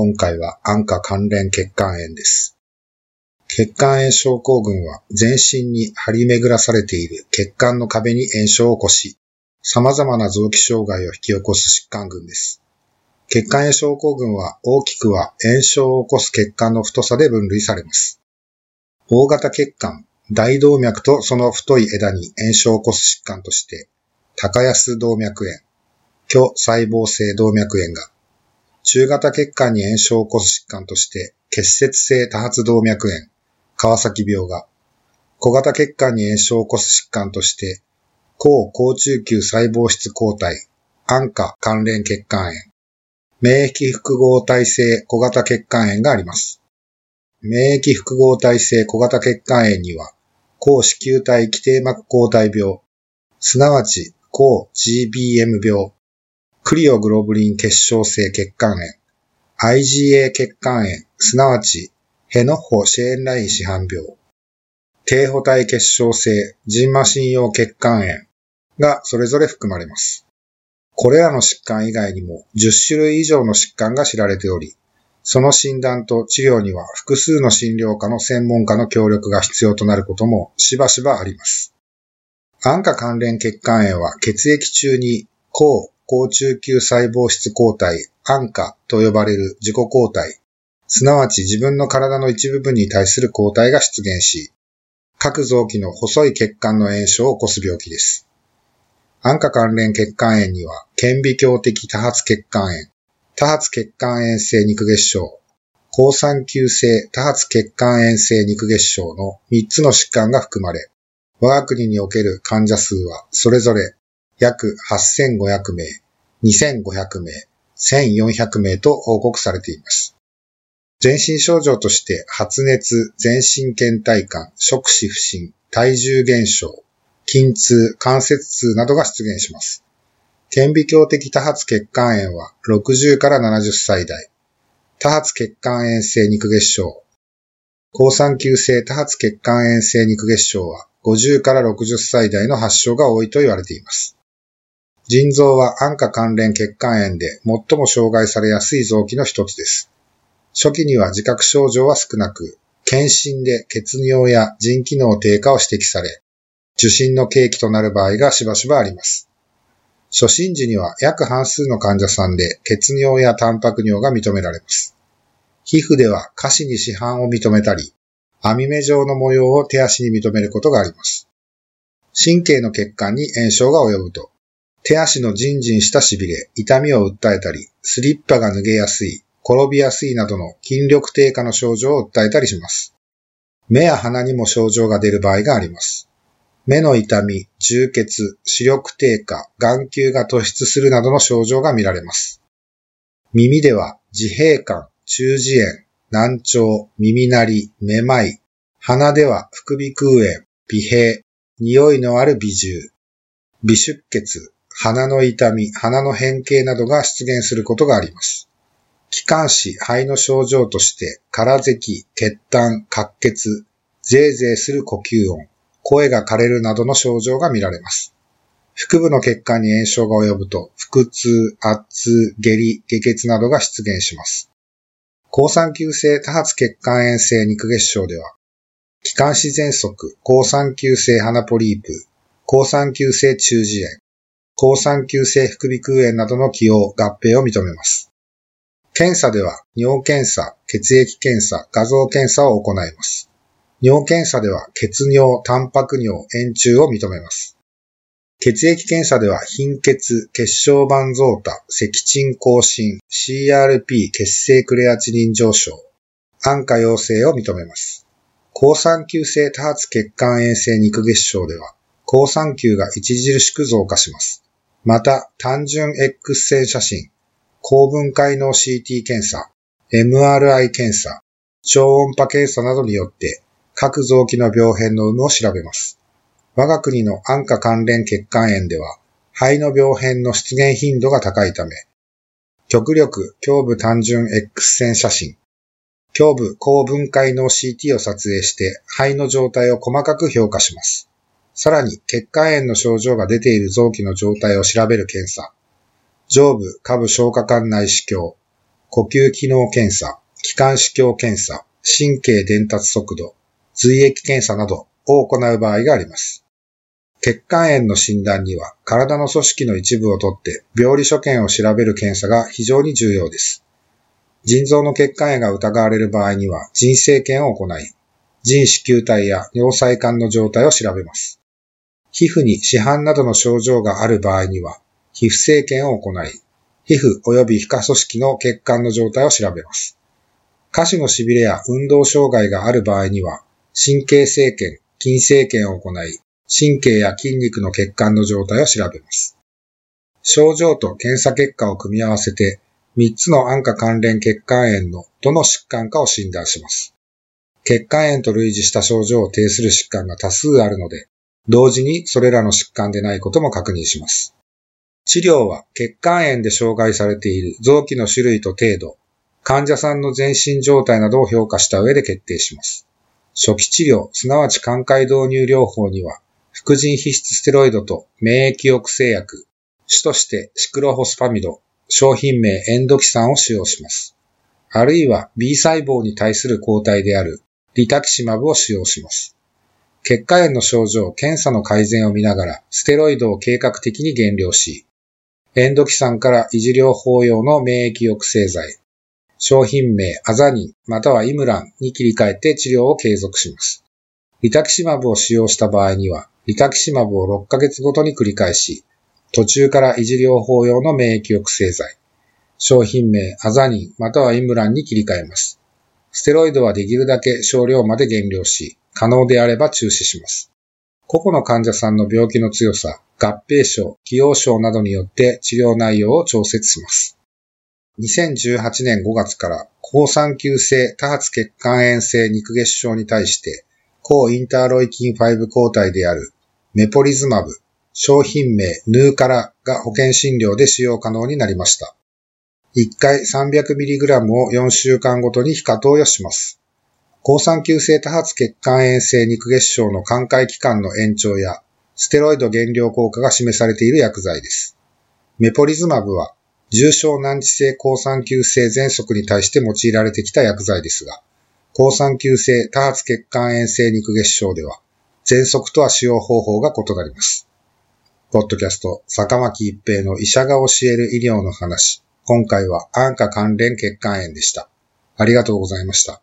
今回は安価関連血管炎です。血管炎症候群は全身に張り巡らされている血管の壁に炎症を起こし、様々な臓器障害を引き起こす疾患群です。血管炎症候群は大きくは炎症を起こす血管の太さで分類されます。大型血管、大動脈とその太い枝に炎症を起こす疾患として、高安動脈炎、巨細胞性動脈炎が、中型血管に炎症を起こす疾患として、結節性多発動脈炎、川崎病が、小型血管に炎症を起こす疾患として、高高中級細胞質抗体、安価関連血管炎、免疫複合体性小型血管炎があります。免疫複合体性小型血管炎には、高子宮体基底膜抗体病、すなわち高 GBM 病、クリオグロブリン結晶性血管炎、IgA 血管炎、すなわちヘノッホシェーンライン市販病、低補体結晶性ジンマシン用血管炎がそれぞれ含まれます。これらの疾患以外にも10種類以上の疾患が知られており、その診断と治療には複数の診療科の専門家の協力が必要となることもしばしばあります。安価関連血管炎は血液中に高高中級細胞質抗体安価と呼ばれる自己抗体、すなわち自分の体の一部分に対する抗体が出現し、各臓器の細い血管の炎症を起こす病気です。安価関連血管炎には、顕微鏡的多発血管炎、多発血管炎性肉月症、高酸球性多発血管炎性肉月症の3つの疾患が含まれ、我が国における患者数はそれぞれ約8500名、2500名、1400名と報告されています。全身症状として発熱、全身倦怠感、触死不振、体重減少、筋痛、関節痛などが出現します。顕微鏡的多発血管炎は60から70歳代。多発血管炎性肉月症。高酸球性多発血管炎性肉月症は50から60歳代の発症が多いと言われています。腎臓は安価関連血管炎で最も障害されやすい臓器の一つです。初期には自覚症状は少なく、検診で血尿や腎機能低下を指摘され、受診の契機となる場合がしばしばあります。初診時には約半数の患者さんで血尿やタンパク尿が認められます。皮膚では下肢に市販を認めたり、網目状の模様を手足に認めることがあります。神経の血管に炎症が及ぶと、手足のジンジンした痺れ、痛みを訴えたり、スリッパが脱げやすい、転びやすいなどの筋力低下の症状を訴えたりします。目や鼻にも症状が出る場合があります。目の痛み、充血、視力低下、眼球が突出するなどの症状が見られます。耳では自閉感、中耳炎、難聴、耳鳴り、めまい、鼻では副鼻腔炎、鼻閉、匂いのある鼻重、微出血、鼻の痛み、鼻の変形などが出現することがあります。気管支、肺の症状として、空咳、血痰、滑血、ゼーゼーする呼吸音、声が枯れるなどの症状が見られます。腹部の血管に炎症が及ぶと、腹痛、圧痛、下痢、下血などが出現します。高酸球性多発血管炎性肉月症では、気管支喘息、高酸球性鼻ポリープ、高酸球性中耳炎、高酸球性副鼻腔炎などの起用、合併を認めます。検査では、尿検査、血液検査、画像検査を行います。尿検査では、血尿、タンパク尿、円柱を認めます。血液検査では、貧血、血小板増多、赤鎮更新、CRP、血清クレアチニン上昇、安価陽性を認めます。高酸球性多発血管炎性肉月症では、高酸球が著しく増加します。また、単純 X 線写真、高分解の CT 検査、MRI 検査、超音波検査などによって各臓器の病変の有無を調べます。我が国の安価関連血管炎では、肺の病変の出現頻度が高いため、極力胸部単純 X 線写真、胸部高分解の CT を撮影して肺の状態を細かく評価します。さらに血管炎の症状が出ている臓器の状態を調べる検査、上部下部消化管内視鏡、呼吸機能検査、気管視鏡検査、神経伝達速度、髄液検査などを行う場合があります。血管炎の診断には体の組織の一部をとって病理所見を調べる検査が非常に重要です。腎臓の血管炎が疑われる場合には腎生検を行い、腎子球体や尿細管の状態を調べます。皮膚に市販などの症状がある場合には皮膚生検を行い、皮膚及び皮下組織の血管の状態を調べます。下肢の痺れや運動障害がある場合には、神経生検、筋生検を行い、神経や筋肉の血管の状態を調べます。症状と検査結果を組み合わせて、3つの安価関連血管炎のどの疾患かを診断します。血管炎と類似した症状を呈する疾患が多数あるので、同時にそれらの疾患でないことも確認します。治療は血管炎で障害されている臓器の種類と程度、患者さんの全身状態などを評価した上で決定します。初期治療、すなわち寛解導入療法には、副腎皮質ステロイドと免疫抑制薬、主としてシクロホスパミド、商品名エンドキサンを使用します。あるいは B 細胞に対する抗体であるリタキシマブを使用します。血管炎の症状、検査の改善を見ながら、ステロイドを計画的に減量し、エンドキサンから維持療法用の免疫抑制剤、商品名アザニンまたはイムランに切り替えて治療を継続します。リタキシマブを使用した場合には、リタキシマブを6ヶ月ごとに繰り返し、途中から維持療法用の免疫抑制剤、商品名アザニンまたはイムランに切り替えます。ステロイドはできるだけ少量まで減量し、可能であれば中止します。個々の患者さんの病気の強さ、合併症、起用症などによって治療内容を調節します。2018年5月から抗酸球性多発血管炎性肉月症に対して抗インターロイキン5抗体であるメポリズマブ、商品名ヌーカラが保険診療で使用可能になりました。1回 300mg を4週間ごとに非加投与します。抗酸球性多発血管炎性肉月症の寛解期間の延長や、ステロイド減量効果が示されている薬剤です。メポリズマブは、重症難治性抗酸球性喘息に対して用いられてきた薬剤ですが、抗酸球性多発血管炎性肉月症では、喘息とは使用方法が異なります。ポッドキャスト、坂巻一平の医者が教える医療の話。今回は安価関連血管炎でした。ありがとうございました。